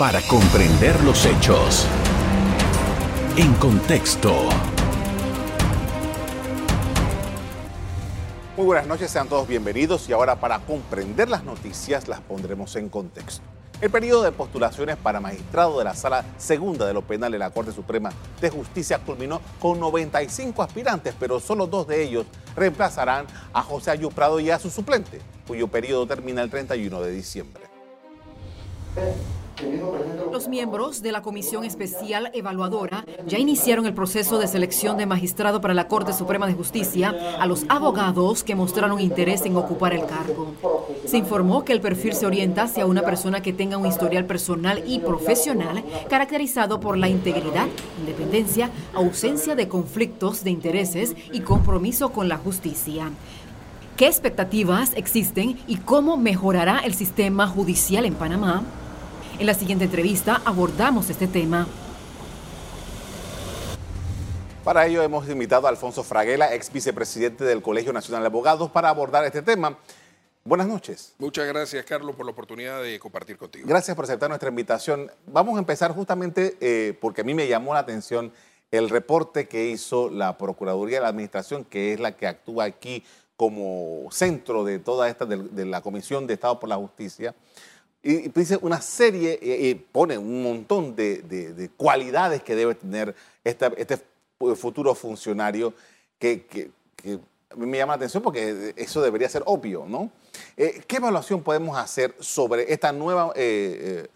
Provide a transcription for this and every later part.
para comprender los hechos. En contexto. Muy buenas noches, sean todos bienvenidos y ahora para comprender las noticias las pondremos en contexto. El periodo de postulaciones para magistrado de la Sala Segunda de lo Penal de la Corte Suprema de Justicia culminó con 95 aspirantes, pero solo dos de ellos reemplazarán a José Ayuprado y a su suplente, cuyo periodo termina el 31 de diciembre. Los miembros de la Comisión Especial Evaluadora ya iniciaron el proceso de selección de magistrado para la Corte Suprema de Justicia a los abogados que mostraron interés en ocupar el cargo. Se informó que el perfil se orienta hacia una persona que tenga un historial personal y profesional caracterizado por la integridad, independencia, ausencia de conflictos de intereses y compromiso con la justicia. ¿Qué expectativas existen y cómo mejorará el sistema judicial en Panamá? En la siguiente entrevista abordamos este tema. Para ello hemos invitado a Alfonso Fraguela, ex vicepresidente del Colegio Nacional de Abogados, para abordar este tema. Buenas noches. Muchas gracias, Carlos, por la oportunidad de compartir contigo. Gracias por aceptar nuestra invitación. Vamos a empezar justamente eh, porque a mí me llamó la atención el reporte que hizo la Procuraduría de la Administración, que es la que actúa aquí como centro de toda esta, de, de la Comisión de Estado por la Justicia, y, dice una serie, y, pone un montón de, cualidades que debe tener este futuro funcionario que, me llama la atención porque eso debería ser obvio, ¿no? Eh, ¿Qué evaluación podemos hacer sobre esta nueva eh, eh,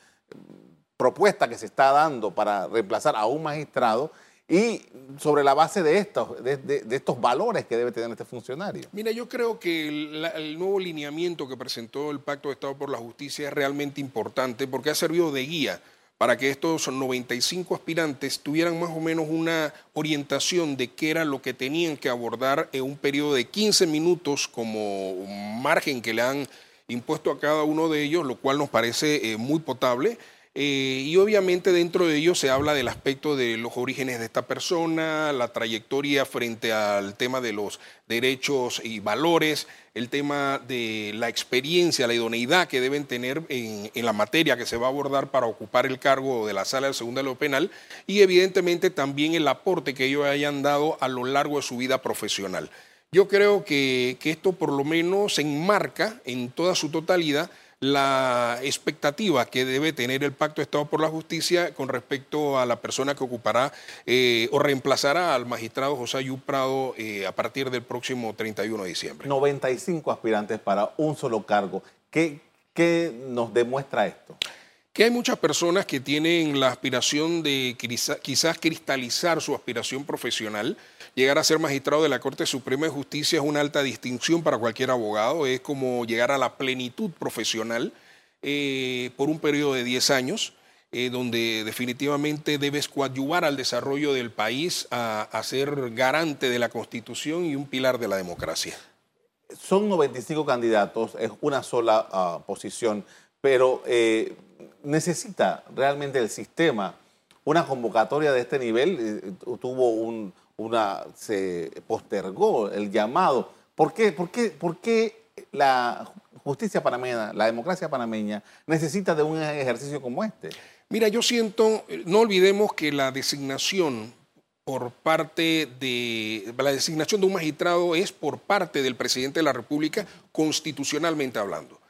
propuesta que se está dando para reemplazar a un magistrado y sobre la base de estos, de, estos valores que debe tener este funcionario. Mira, yo creo que el, nuevo lineamiento que presentó el Pacto de Estado por la Justicia es realmente importante porque ha servido de guía para que estos 95 aspirantes tuvieran más o menos una orientación de qué era lo que tenían que abordar en un periodo de 15 minutos como margen que le han impuesto a cada uno de ellos, lo cual nos parece eh, muy potable. Eh, y obviamente dentro de ello se habla del aspecto de los orígenes de esta persona, la trayectoria frente al tema de los derechos y valores, el tema de la experiencia, la idoneidad que deben tener en, la materia que se va a abordar para ocupar el cargo de la sala del segundo de lo penal y evidentemente también el aporte que ellos hayan dado a lo largo de su vida profesional. Yo creo que, que esto por lo menos se enmarca en toda su totalidad la expectativa que debe tener el Pacto de Estado por la Justicia con respecto a la persona que ocupará eh, o reemplazará al magistrado José Ayú Prado eh, a partir del próximo 31 de diciembre. 95 aspirantes para un solo cargo. ¿Qué, qué nos demuestra esto? que hay muchas personas que tienen la aspiración de quizás cristalizar su aspiración profesional. Llegar a ser magistrado de la Corte Suprema de Justicia es una alta distinción para cualquier abogado, es como llegar a la plenitud profesional eh, por un periodo de 10 años. Eh, donde definitivamente debes coadyuvar al desarrollo del país a, ser garante de la Constitución y un pilar de la democracia. Son 95 candidatos, es una sola ah, posición, pero eh, necesita realmente el sistema una convocatoria de este nivel. Tuvo un, una, se postergó el llamado. ¿Por qué, por qué, por qué la justicia panameña, la democracia panameña necesita de un ejercicio como este? Mira, yo siento, no olvidemos que la designación por parte de la designación de un magistrado es por parte del presidente de la República constitucionalmente hablando.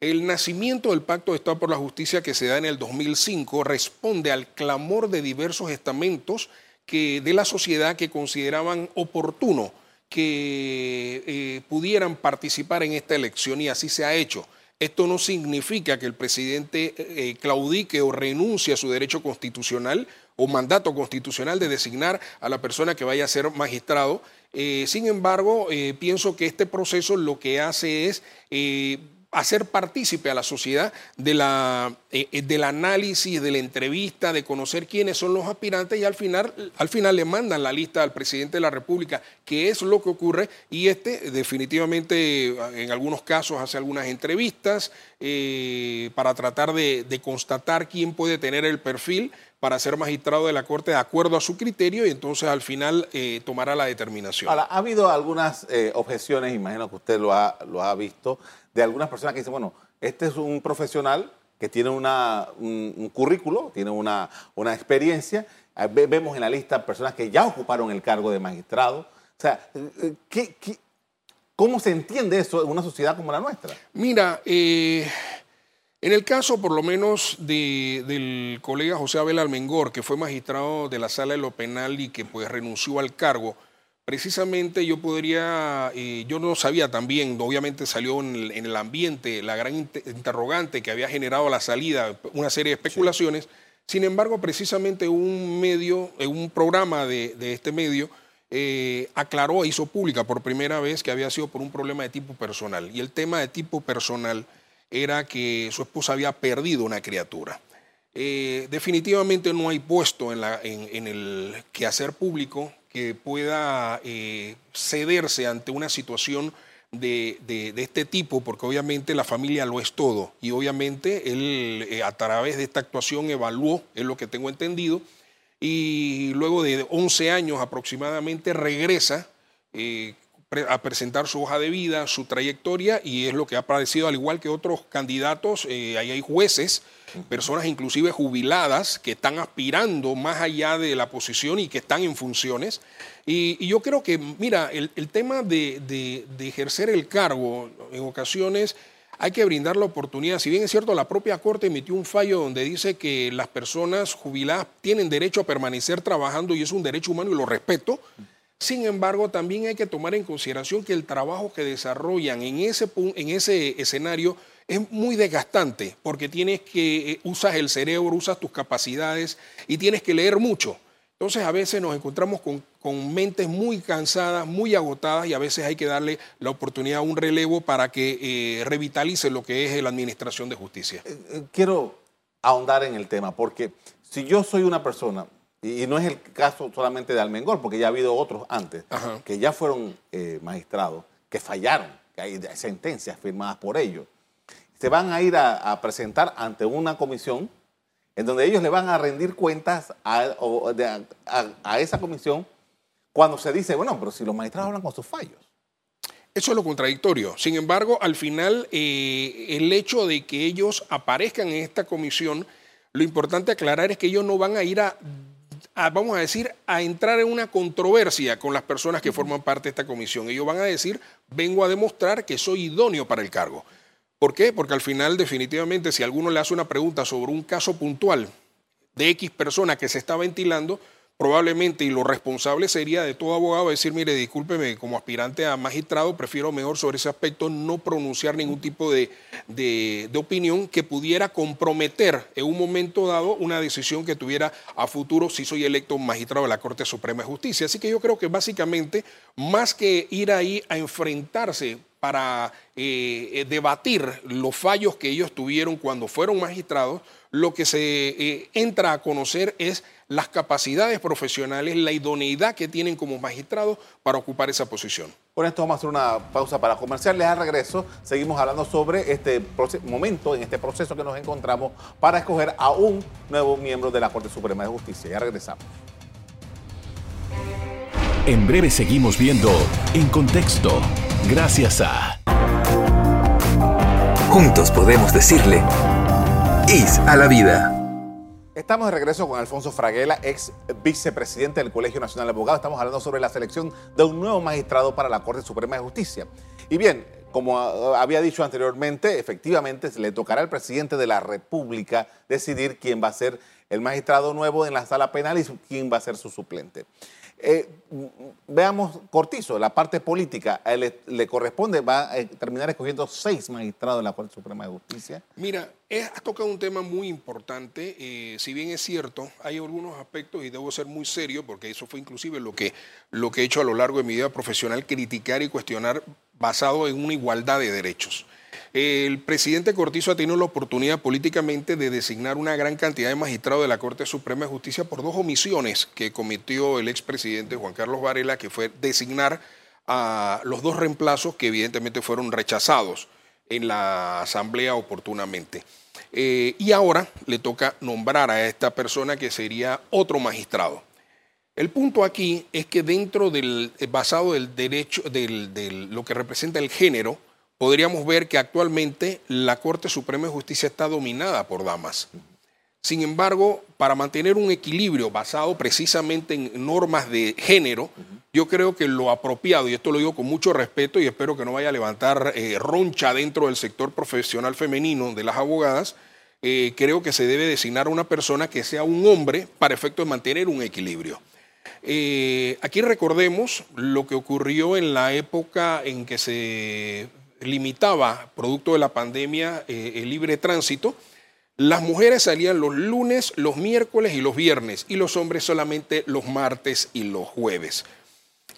El nacimiento del Pacto de Estado por la Justicia que se da en el 2005 responde al clamor de diversos estamentos que, de la sociedad que consideraban oportuno que eh, pudieran participar en esta elección y así se ha hecho. Esto no significa que el presidente eh, claudique o renuncie a su derecho constitucional o mandato constitucional de designar a la persona que vaya a ser magistrado. Eh, sin embargo, pienso que este proceso lo que hace es hacer partícipe a la sociedad de la, eh, eh, del análisis, de la entrevista, de conocer quiénes son los aspirantes y al final, al final le mandan la lista al presidente de la República, qué es lo que ocurre y este definitivamente en algunos casos hace algunas entrevistas eh, para tratar de, constatar quién puede tener el perfil para ser magistrado de la Corte de acuerdo a su criterio y entonces al final tomará la determinación. Ahora, ha habido algunas objeciones, imagino que usted lo ha, lo ha visto, de algunas personas que dicen, bueno, este es un profesional que tiene una, un, currículo, tiene una, una experiencia. Eh, vemos en la lista personas que ya ocuparon el cargo de magistrado. O sea, eh, ¿qué, cómo se entiende eso en una sociedad como la nuestra? Mira, eh, en el caso por lo menos del colega José Abel Almengor, que fue magistrado de la sala de lo penal y que pues renunció al cargo, precisamente yo podría, eh, yo no sabía también, obviamente salió en el, ambiente la gran interrogante que había generado la salida, una serie de especulaciones. Sin embargo, precisamente un medio, eh, un programa de, este medio, eh, aclaró e hizo pública por primera vez que había sido por un problema de tipo personal. Y el tema de tipo personal era que su esposa había perdido una criatura. definitivamente no hay puesto en, la, en el quehacer público que pueda eh, cederse ante una situación de, este tipo, porque obviamente la familia lo es todo. Y obviamente él eh, a través de esta actuación evaluó, es lo que tengo entendido, y luego de 11 años aproximadamente regresa eh, a presentar su hoja de vida, su trayectoria, y es lo que ha parecido, al igual que otros candidatos, ahí hay jueces personas inclusive jubiladas que están aspirando más allá de la posición y que están en funciones. Y, yo creo que, mira, el, tema de, ejercer el cargo en ocasiones hay que brindar la oportunidad. Si bien es cierto, la propia Corte emitió un fallo donde dice que las personas jubiladas tienen derecho a permanecer trabajando y es un derecho humano y lo respeto. Sin embargo, también hay que tomar en consideración que el trabajo que desarrollan en ese, en ese escenario es muy desgastante porque tienes que, eh, usas el cerebro, usas tus capacidades y tienes que leer mucho. Entonces a veces nos encontramos con, mentes muy cansadas, muy agotadas y a veces hay que darle la oportunidad a un relevo para que eh, revitalice lo que es la administración de justicia. Eh, quiero ahondar en el tema porque si yo soy una persona, y, no es el caso solamente de Almengor, porque ya ha habido otros antes, que ya fueron magistrados, que fallaron, que hay sentencias firmadas por ellos se van a ir a, presentar ante una comisión en donde ellos le van a rendir cuentas a, esa comisión cuando se dice, bueno, pero si los magistrados hablan con sus fallos. Eso es lo contradictorio. Sin embargo, al final, eh, el hecho de que ellos aparezcan en esta comisión, lo importante aclarar es que ellos no van a ir a, vamos a decir, a entrar en una controversia con las personas que forman parte de esta comisión. Ellos van a decir, vengo a demostrar que soy idóneo para el cargo. ¿Por qué? Porque al final definitivamente si alguno le hace una pregunta sobre un caso puntual de X persona que se está ventilando, probablemente y lo responsable sería de todo abogado decir, mire, discúlpeme, como aspirante a magistrado, prefiero mejor sobre ese aspecto no pronunciar ningún tipo de, de, opinión que pudiera comprometer en un momento dado una decisión que tuviera a futuro si soy electo magistrado de la Corte Suprema de Justicia. Así que yo creo que básicamente, más que ir ahí a enfrentarse para eh, eh, debatir los fallos que ellos tuvieron cuando fueron magistrados, lo que se eh, entra a conocer es las capacidades profesionales, la idoneidad que tienen como magistrados para ocupar esa posición. Con esto vamos a hacer una pausa para comerciales. Al regreso seguimos hablando sobre este momento, en este proceso que nos encontramos para escoger a un nuevo miembro de la Corte Suprema de Justicia. Ya regresamos. En breve seguimos viendo En Contexto gracias a... Juntos podemos decirle IS a la vida. Estamos de regreso con Alfonso Fraguela, ex vicepresidente del Colegio Nacional de Abogados. Estamos hablando sobre la selección de un nuevo magistrado para la Corte Suprema de Justicia. Y bien, como había dicho anteriormente, efectivamente le tocará al presidente de la República decidir quién va a ser el magistrado nuevo en la sala penal y quién va a ser su suplente. Eh, veamos Cortizo, la parte política, le, corresponde, va a terminar escogiendo seis magistrados de la Corte Suprema de Justicia. Mira, has tocado un tema muy importante, eh, si bien es cierto, hay algunos aspectos y debo ser muy serio, porque eso fue inclusive lo que, lo que he hecho a lo largo de mi vida profesional, criticar y cuestionar basado en una igualdad de derechos. El presidente Cortizo ha tenido la oportunidad políticamente de designar una gran cantidad de magistrados de la Corte Suprema de Justicia por dos omisiones que cometió el expresidente Juan Carlos Varela, que fue designar a los dos reemplazos que evidentemente fueron rechazados en la Asamblea oportunamente. Eh, y ahora le toca nombrar a esta persona que sería otro magistrado. El punto aquí es que dentro del, basado del derecho, de lo que representa el género, podríamos ver que actualmente la Corte Suprema de Justicia está dominada por damas. Sin embargo, para mantener un equilibrio basado precisamente en normas de género, yo creo que lo apropiado, y esto lo digo con mucho respeto y espero que no vaya a levantar eh, roncha dentro del sector profesional femenino de las abogadas, eh, creo que se debe designar a una persona que sea un hombre para efecto de mantener un equilibrio. Eh, aquí recordemos lo que ocurrió en la época en que se limitaba, producto de la pandemia, el libre tránsito las mujeres salían los lunes, los miércoles y los viernes y los hombres solamente los martes y los jueves.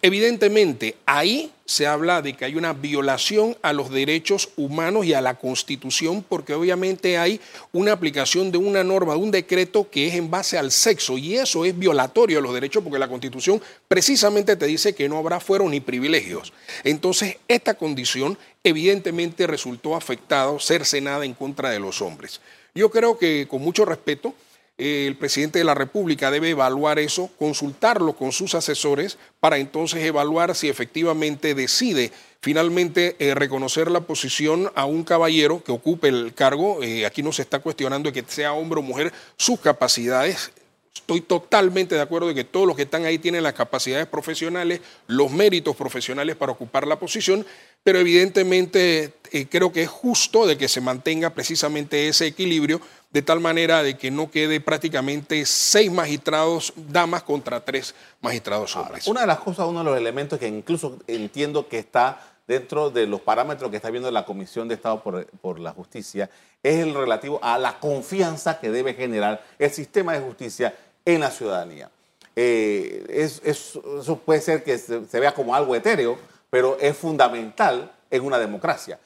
Evidentemente, ahí se habla de que hay una violación a los derechos humanos y a la Constitución, porque obviamente hay una aplicación de una norma, de un decreto que es en base al sexo, y eso es violatorio a los derechos, porque la Constitución precisamente te dice que no habrá fueros ni privilegios. Entonces, esta condición evidentemente resultó afectada, cercenada en contra de los hombres. Yo creo que con mucho respeto, el presidente de la República debe evaluar eso, consultarlo con sus asesores para entonces evaluar si efectivamente decide finalmente eh, reconocer la posición a un caballero que ocupe el cargo. Eh, aquí no se está cuestionando que sea hombre o mujer, sus capacidades. Estoy totalmente de acuerdo de que todos los que están ahí tienen las capacidades profesionales, los méritos profesionales para ocupar la posición, pero evidentemente eh, creo que es justo de que se mantenga precisamente ese equilibrio de tal manera de que no quede prácticamente seis magistrados damas contra tres magistrados hombres. una de las cosas, uno de los elementos que incluso entiendo que está dentro de los parámetros que está viendo la Comisión de Estado por, la Justicia es el relativo a la confianza que debe generar el sistema de justicia en la ciudadanía. Eh, eso puede ser que se vea como algo etéreo, pero es fundamental en una democracia.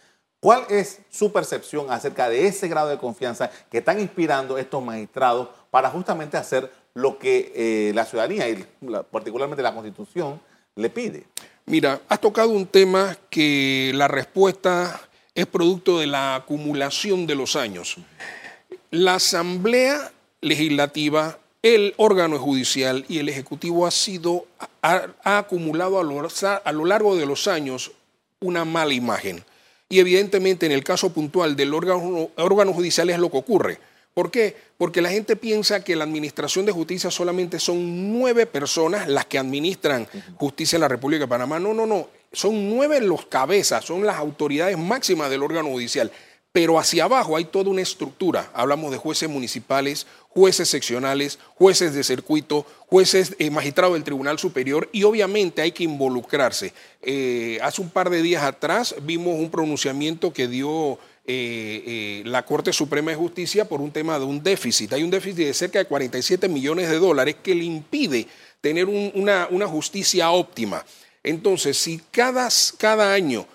¿Cuál es su percepción acerca de ese grado de confianza que están inspirando estos magistrados para justamente hacer lo que eh, la ciudadanía y particularmente la Constitución le pide? Mira, has tocado un tema que la respuesta es producto de la acumulación de los años. La Asamblea Legislativa, el órgano judicial y el Ejecutivo ha sido, ha, acumulado a lo largo de los años una mala imagen. Y evidentemente en el caso puntual del órgano, judicial es lo que ocurre. ¿Por qué? Porque la gente piensa que la administración de justicia solamente son nueve personas las que administran justicia en la República de Panamá. No, no, no. Son nueve los cabezas, son las autoridades máximas del órgano judicial. Pero hacia abajo hay toda una estructura. Hablamos de jueces municipales, jueces seccionales, jueces de circuito, jueces eh, magistrados del Tribunal Superior y obviamente hay que involucrarse. Eh, hace un par de días atrás vimos un pronunciamiento que dio eh, la Corte Suprema de Justicia por un tema de un déficit. Hay un déficit de cerca de 47 millones de dólares que le impide tener una, justicia óptima. Entonces, si cada, cada año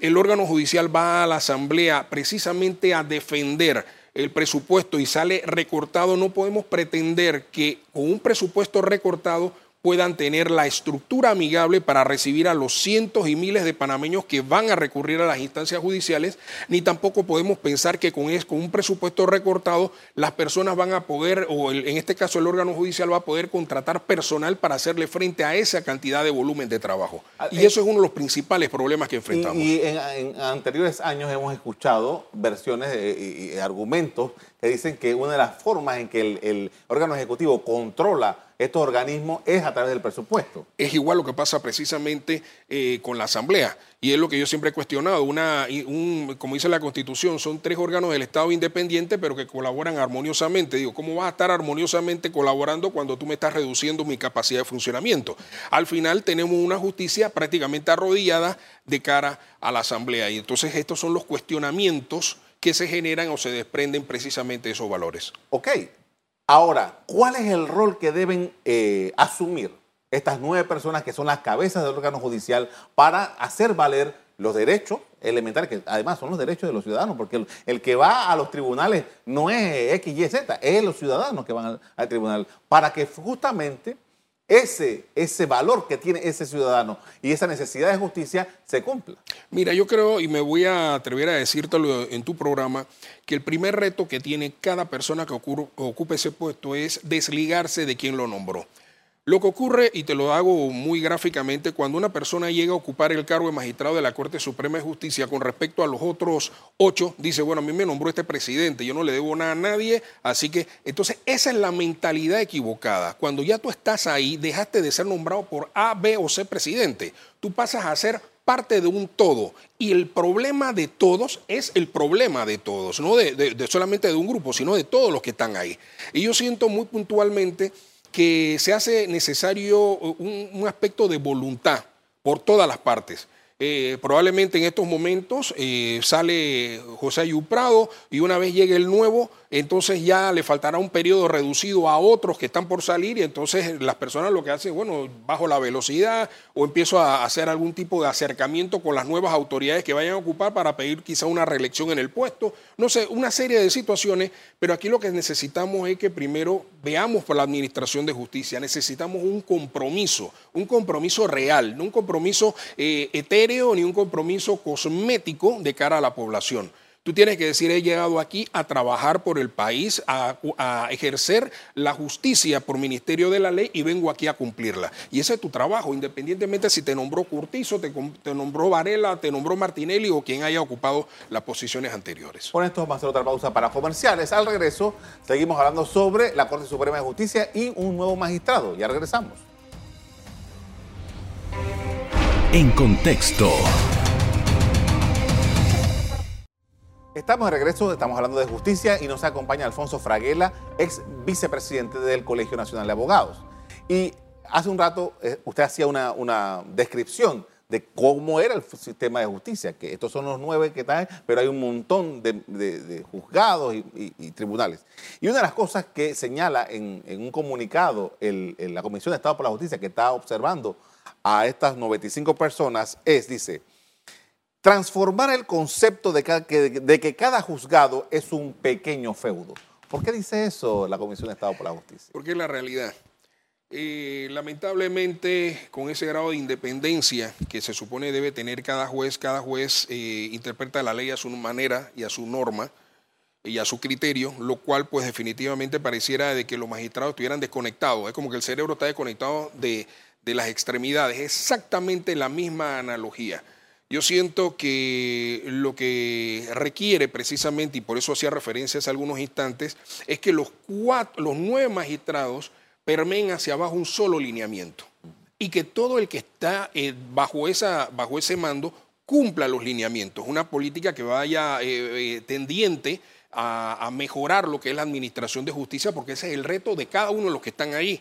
el órgano judicial va a la Asamblea precisamente a defender el presupuesto y sale recortado, no podemos pretender que con un presupuesto recortado puedan tener la estructura amigable para recibir a los cientos y miles de panameños que van a recurrir a las instancias judiciales, ni tampoco podemos pensar que con, un presupuesto recortado las personas van a poder, o en este caso el órgano judicial va a poder contratar personal para hacerle frente a esa cantidad de volumen de trabajo. Ah, y eh, eso es uno de los principales problemas que enfrentamos. Y, en, anteriores años hemos escuchado versiones y, argumentos que dicen que una de las formas en que el órgano ejecutivo controla estos organismos es a través del presupuesto. Es igual lo que pasa precisamente eh, con la Asamblea. Y es lo que yo siempre he cuestionado. Una, como dice la Constitución, son tres órganos del Estado independientes, pero que colaboran armoniosamente. Digo, ¿cómo vas a estar armoniosamente colaborando cuando tú me estás reduciendo mi capacidad de funcionamiento? Al final tenemos una justicia prácticamente arrodillada de cara a la Asamblea. Y entonces estos son los cuestionamientos que se generan o se desprenden precisamente de esos valores. Ok, Ahora, ¿cuál es el rol que deben eh, asumir estas nueve personas que son las cabezas del órgano judicial para hacer valer los derechos elementales, que además son los derechos de los ciudadanos, porque el, que va a los tribunales no es X, Y, Z, es los ciudadanos que van al tribunal, para que justamente ese, ese valor que tiene ese ciudadano y esa necesidad de justicia se cumpla. Mira, yo creo, y me voy a atrever a decírtelo en tu programa, que el primer reto que tiene cada persona que ocupe ese puesto es desligarse de quien lo nombró. Lo que ocurre, y te lo hago muy gráficamente, cuando una persona llega a ocupar el cargo de magistrado de la Corte Suprema de Justicia con respecto a los otros ocho, dice, bueno, a mí me nombró este presidente, yo no le debo nada a nadie, así que, entonces, esa es la mentalidad equivocada. Cuando ya tú estás ahí, dejaste de ser nombrado por A, B o C presidente, tú pasas a ser parte de un todo. Y el problema de todos es el problema de todos, no de, solamente de un grupo, sino de todos los que están ahí. Y yo siento muy puntualmente que se hace necesario un, aspecto de voluntad por todas las partes. Eh, probablemente en estos momentos eh, sale José Ayuprado y una vez llegue el nuevo, entonces ya le faltará un periodo reducido a otros que están por salir y entonces las personas lo que hacen, bueno, bajo la velocidad o empiezo a hacer algún tipo de acercamiento con las nuevas autoridades que vayan a ocupar para pedir quizá una reelección en el puesto, no sé, una serie de situaciones, pero aquí lo que necesitamos es que primero veamos por la administración de justicia, necesitamos un compromiso, un compromiso real, no un compromiso eh, etéreo ni un compromiso cosmético de cara a la población. Tú tienes que decir, he llegado aquí a trabajar por el país, a, ejercer la justicia por ministerio de la ley y vengo aquí a cumplirla. Y ese es tu trabajo, independientemente si te nombró Curtizo, te, nombró Varela, te nombró Martinelli o quien haya ocupado las posiciones anteriores. Con esto vamos a hacer otra pausa para comerciales. Al regreso seguimos hablando sobre la Corte Suprema de Justicia y un nuevo magistrado. Ya regresamos. En contexto. Estamos de regreso, estamos hablando de justicia y nos acompaña Alfonso Fraguela, ex vicepresidente del Colegio Nacional de Abogados. Y hace un rato eh, usted hacía una, descripción de cómo era el sistema de justicia, que estos son los nueve que están, pero hay un montón de, juzgados y, tribunales. Y una de las cosas que señala en, un comunicado la Comisión de Estado por la Justicia, que está observando a estas 95 personas, es, dice, transformar el concepto de, que, cada juzgado es un pequeño feudo. ¿Por qué dice eso la Comisión de Estado por la Justicia? Porque es la realidad. Eh, lamentablemente, con ese grado de independencia que se supone debe tener cada juez, cada juez eh, interpreta la ley a su manera y a su norma y a su criterio, lo cual pues definitivamente pareciera de que los magistrados estuvieran desconectados. Es como que el cerebro está desconectado de, de las extremidades. Exactamente la misma analogía. Yo siento que lo que requiere precisamente, y por eso hacía referencia hace algunos instantes, es que los, cuatro, los nueve magistrados permeen hacia abajo un solo lineamiento y que todo el que está eh, bajo, esa, bajo ese mando cumpla los lineamientos, una política que vaya eh, eh, tendiente a, a, mejorar lo que es la administración de justicia, porque ese es el reto de cada uno de los que están ahí.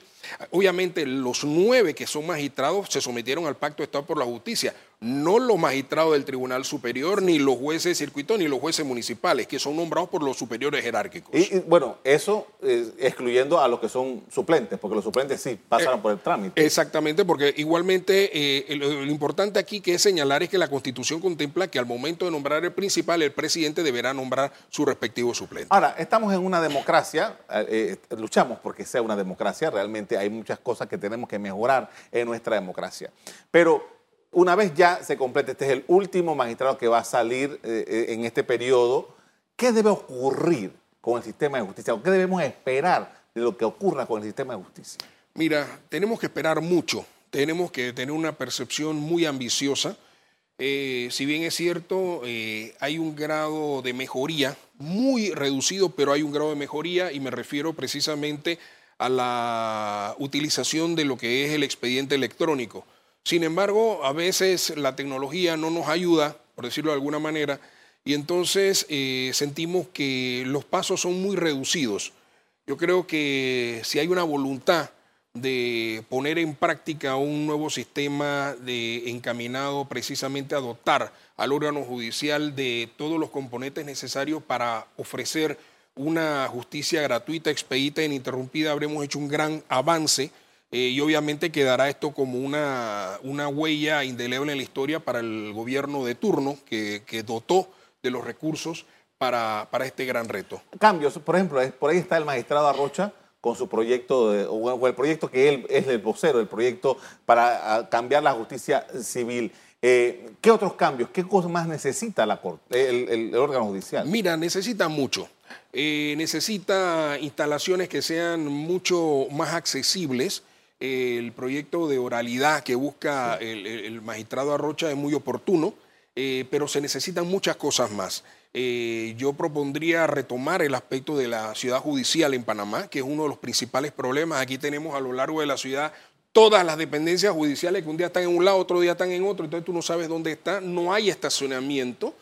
Obviamente los nueve que son magistrados se sometieron al Pacto de Estado por la Justicia, no los magistrados del Tribunal Superior, ni los jueces de circuito, ni los jueces municipales, que son nombrados por los superiores jerárquicos. Y, bueno, eso excluyendo a los que son suplentes, porque los suplentes sí pasaron eh, por el trámite. Exactamente, porque igualmente eh, lo, importante aquí que es señalar es que la Constitución contempla que al momento de nombrar el principal, el presidente deberá nombrar su respectivo suplente. Ahora, estamos en una democracia, eh, luchamos porque sea una democracia, realmente hay muchas cosas que tenemos que mejorar en nuestra democracia. Pero una vez ya se complete, este es el último magistrado que va a salir eh, eh, en este periodo, ¿qué debe ocurrir con el sistema de justicia? ¿O qué debemos esperar de lo que ocurra con el sistema de justicia? Mira, tenemos que esperar mucho, tenemos que tener una percepción muy ambiciosa. Eh, si bien es cierto, hay un grado de mejoría muy reducido, pero hay un grado de mejoría y me refiero precisamente a la utilización de lo que es el expediente electrónico. Sin embargo, a veces la tecnología no nos ayuda, por decirlo de alguna manera, y entonces eh, sentimos que los pasos son muy reducidos. Yo creo que si hay una voluntad de poner en práctica un nuevo sistema de encaminado precisamente a dotar al órgano judicial de todos los componentes necesarios para ofrecer una justicia gratuita, expedita e ininterrumpida, habremos hecho un gran avance eh, y obviamente quedará esto como una, una huella indeleble en la historia para el gobierno de turno que, dotó de los recursos para, para, este gran reto. Cambios, por ejemplo, por ahí está el magistrado Arrocha con su proyecto, o el proyecto que él es el vocero, el proyecto para cambiar la justicia civil. Eh, ¿Qué otros cambios, qué cosas más necesita la corte, el, órgano judicial? Mira, necesita mucho. Eh, necesita instalaciones que sean mucho más accesibles el proyecto de oralidad que busca el, magistrado Arrocha es muy oportuno, eh, pero se necesitan muchas cosas más. Eh, yo propondría retomar el aspecto de la ciudad judicial en Panamá, que es uno de los principales problemas. Aquí tenemos a lo largo de la ciudad todas las dependencias judiciales que un día están en un lado, otro día están en otro, entonces tú no sabes dónde está, no hay estacionamiento.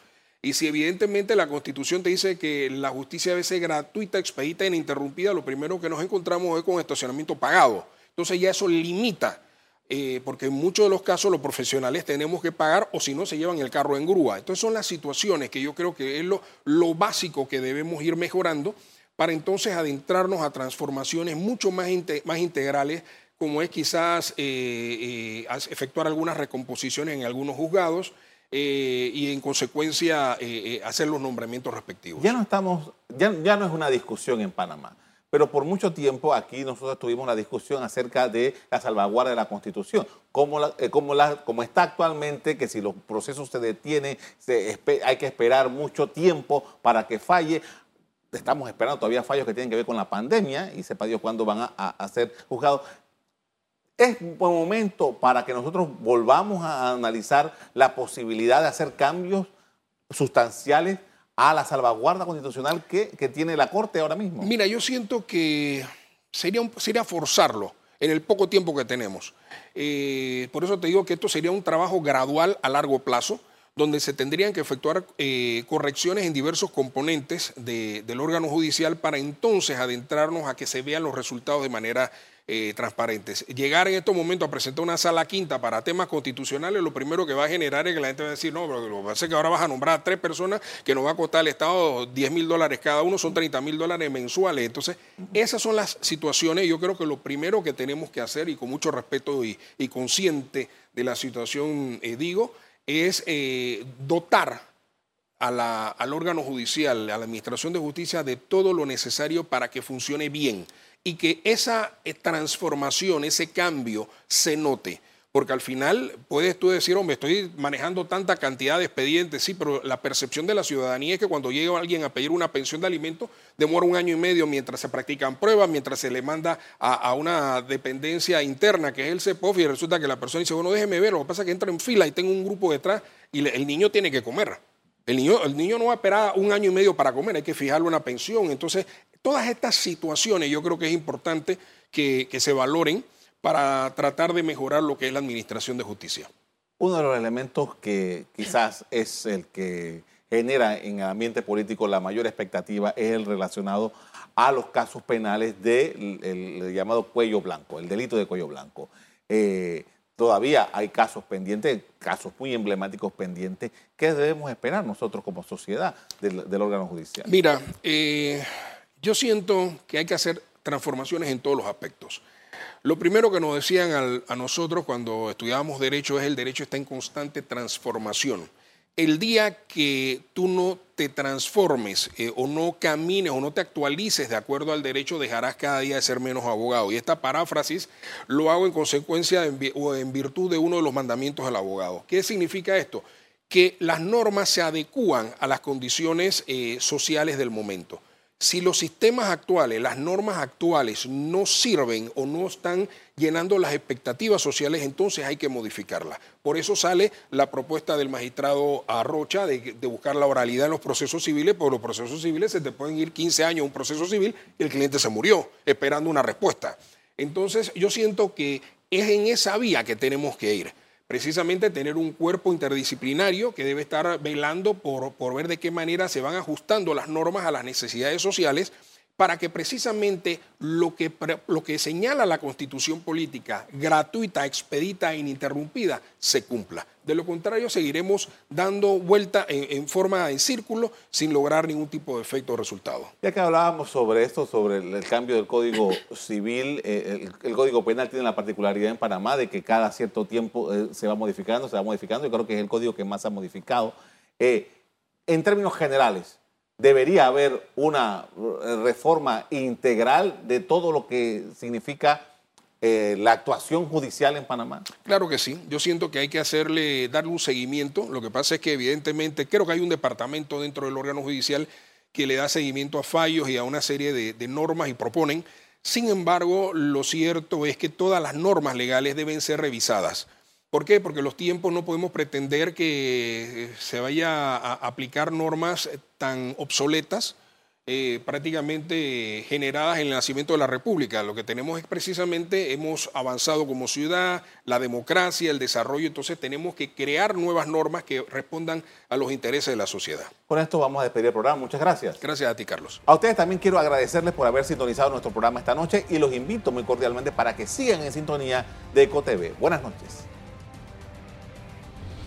Y si evidentemente la Constitución te dice que la justicia debe ser gratuita, expedita e ininterrumpida, lo primero que nos encontramos es con estacionamiento pagado. Entonces ya eso limita, eh, porque en muchos de los casos los profesionales tenemos que pagar o si no se llevan el carro en grúa. Entonces son las situaciones que yo creo que es lo, básico que debemos ir mejorando para entonces adentrarnos a transformaciones mucho más, más integrales, como es quizás eh, eh, efectuar algunas recomposiciones en algunos juzgados. y en consecuencia hacer los nombramientos respectivos. Ya no estamos, ya, ya no es una discusión en Panamá pero por mucho tiempo aquí nosotros tuvimos la discusión acerca de la salvaguarda de la Constitución, como, eh, como, está actualmente, que si los procesos se detienen, hay que esperar mucho tiempo para que falle. Estamos esperando todavía fallos que tienen que ver con la pandemia y sepa Dios cuándo van a, a ser juzgados. Es un buen momento para que nosotros volvamos a analizar la posibilidad de hacer cambios sustanciales a la salvaguarda constitucional que, tiene la Corte ahora mismo? Mira, yo siento que sería, sería forzarlo en el poco tiempo que tenemos. Eh, por eso te digo que esto sería un trabajo gradual a largo plazo, donde se tendrían que efectuar eh, correcciones en diversos componentes del órgano judicial para entonces adentrarnos a que se vean los resultados de manera eh, transparentes. Llegar en estos momentos a presentar una sala quinta para temas constitucionales, lo primero que va a generar es que la gente va a decir, no, pero lo que pasa es que ahora vas a nombrar a tres personas que nos va a costar al Estado 10 mil dólares cada uno, son 30 mil dólares mensuales. Entonces, esas son las situaciones. Yo creo que lo primero que tenemos que hacer, y con mucho respeto y, consciente de la situación, eh, digo, es eh, dotar al órgano judicial, a la Administración de Justicia, de todo lo necesario para que funcione bien y que esa eh, transformación, ese cambio se note. Porque al final puedes tú decir, hombre, estoy manejando tanta cantidad de expedientes, sí, pero la percepción de la ciudadanía es que cuando llega alguien a pedir una pensión de alimentos, demora un año y medio mientras se practican pruebas, mientras se le manda a, una dependencia interna, que es el CEPOF, y resulta que la persona dice, bueno, déjeme ver, lo que pasa es que entra en fila y tengo un grupo detrás y el niño tiene que comer. El niño, el niño no va a esperar un año y medio para comer, hay que fijarle una pensión. Entonces, todas estas situaciones yo creo que es importante que, se valoren para tratar de mejorar lo que es la administración de justicia. Uno de los elementos que quizás es el que genera en el ambiente político la mayor expectativa es el relacionado a los casos penales del llamado cuello blanco, el delito de cuello blanco. Eh, todavía hay casos pendientes, casos muy emblemáticos pendientes. ¿Qué debemos esperar nosotros como sociedad del, órgano judicial? Mira, eh, yo siento que hay que hacer transformaciones en todos los aspectos. Lo primero que nos decían a nosotros cuando estudiábamos derecho es el derecho está en constante transformación. El día que tú no te transformes eh, o no camines o no te actualices de acuerdo al derecho, dejarás cada día de ser menos abogado. Y esta paráfrasis lo hago en consecuencia o en virtud de uno de los mandamientos del abogado. ¿Qué significa esto? Que las normas se adecúan a las condiciones eh, sociales del momento. Si los sistemas actuales, las normas actuales no sirven o no están llenando las expectativas sociales, entonces hay que modificarlas. Por eso sale la propuesta del magistrado Arrocha de, buscar la oralidad en los procesos civiles, porque los procesos civiles se te pueden ir 15 años un proceso civil y el cliente se murió esperando una respuesta. Entonces yo siento que es en esa vía que tenemos que ir precisamente tener un cuerpo interdisciplinario que debe estar velando por, por, ver de qué manera se van ajustando las normas a las necesidades sociales para que precisamente lo que, lo que señala la constitución política, gratuita, expedita e ininterrumpida, se cumpla. De lo contrario, seguiremos dando vuelta en, forma en círculo sin lograr ningún tipo de efecto o resultado. Ya que hablábamos sobre esto, sobre el, cambio del Código Civil, eh, el, Código Penal tiene la particularidad en Panamá de que cada cierto tiempo eh, se va modificando, se va modificando. Yo creo que es el código que más ha modificado. Eh, en términos generales, debería haber una eh, reforma integral de todo lo que significa eh, la actuación judicial en Panamá? Claro que sí. Yo siento que hay que hacerle, darle un seguimiento. Lo que pasa es que evidentemente creo que hay un departamento dentro del órgano judicial que le da seguimiento a fallos y a una serie de, normas y proponen. Sin embargo, lo cierto es que todas las normas legales deben ser revisadas. ¿Por qué? Porque los tiempos no podemos pretender que se vaya a aplicar normas tan obsoletas eh, prácticamente generadas en el nacimiento de la República. Lo que tenemos es precisamente, hemos avanzado como ciudad, la democracia, el desarrollo, entonces tenemos que crear nuevas normas que respondan a los intereses de la sociedad. Con esto vamos a despedir el programa. Muchas gracias. Gracias a ti, Carlos. A ustedes también quiero agradecerles por haber sintonizado nuestro programa esta noche y los invito muy cordialmente para que sigan en sintonía de EcoTV. Buenas noches.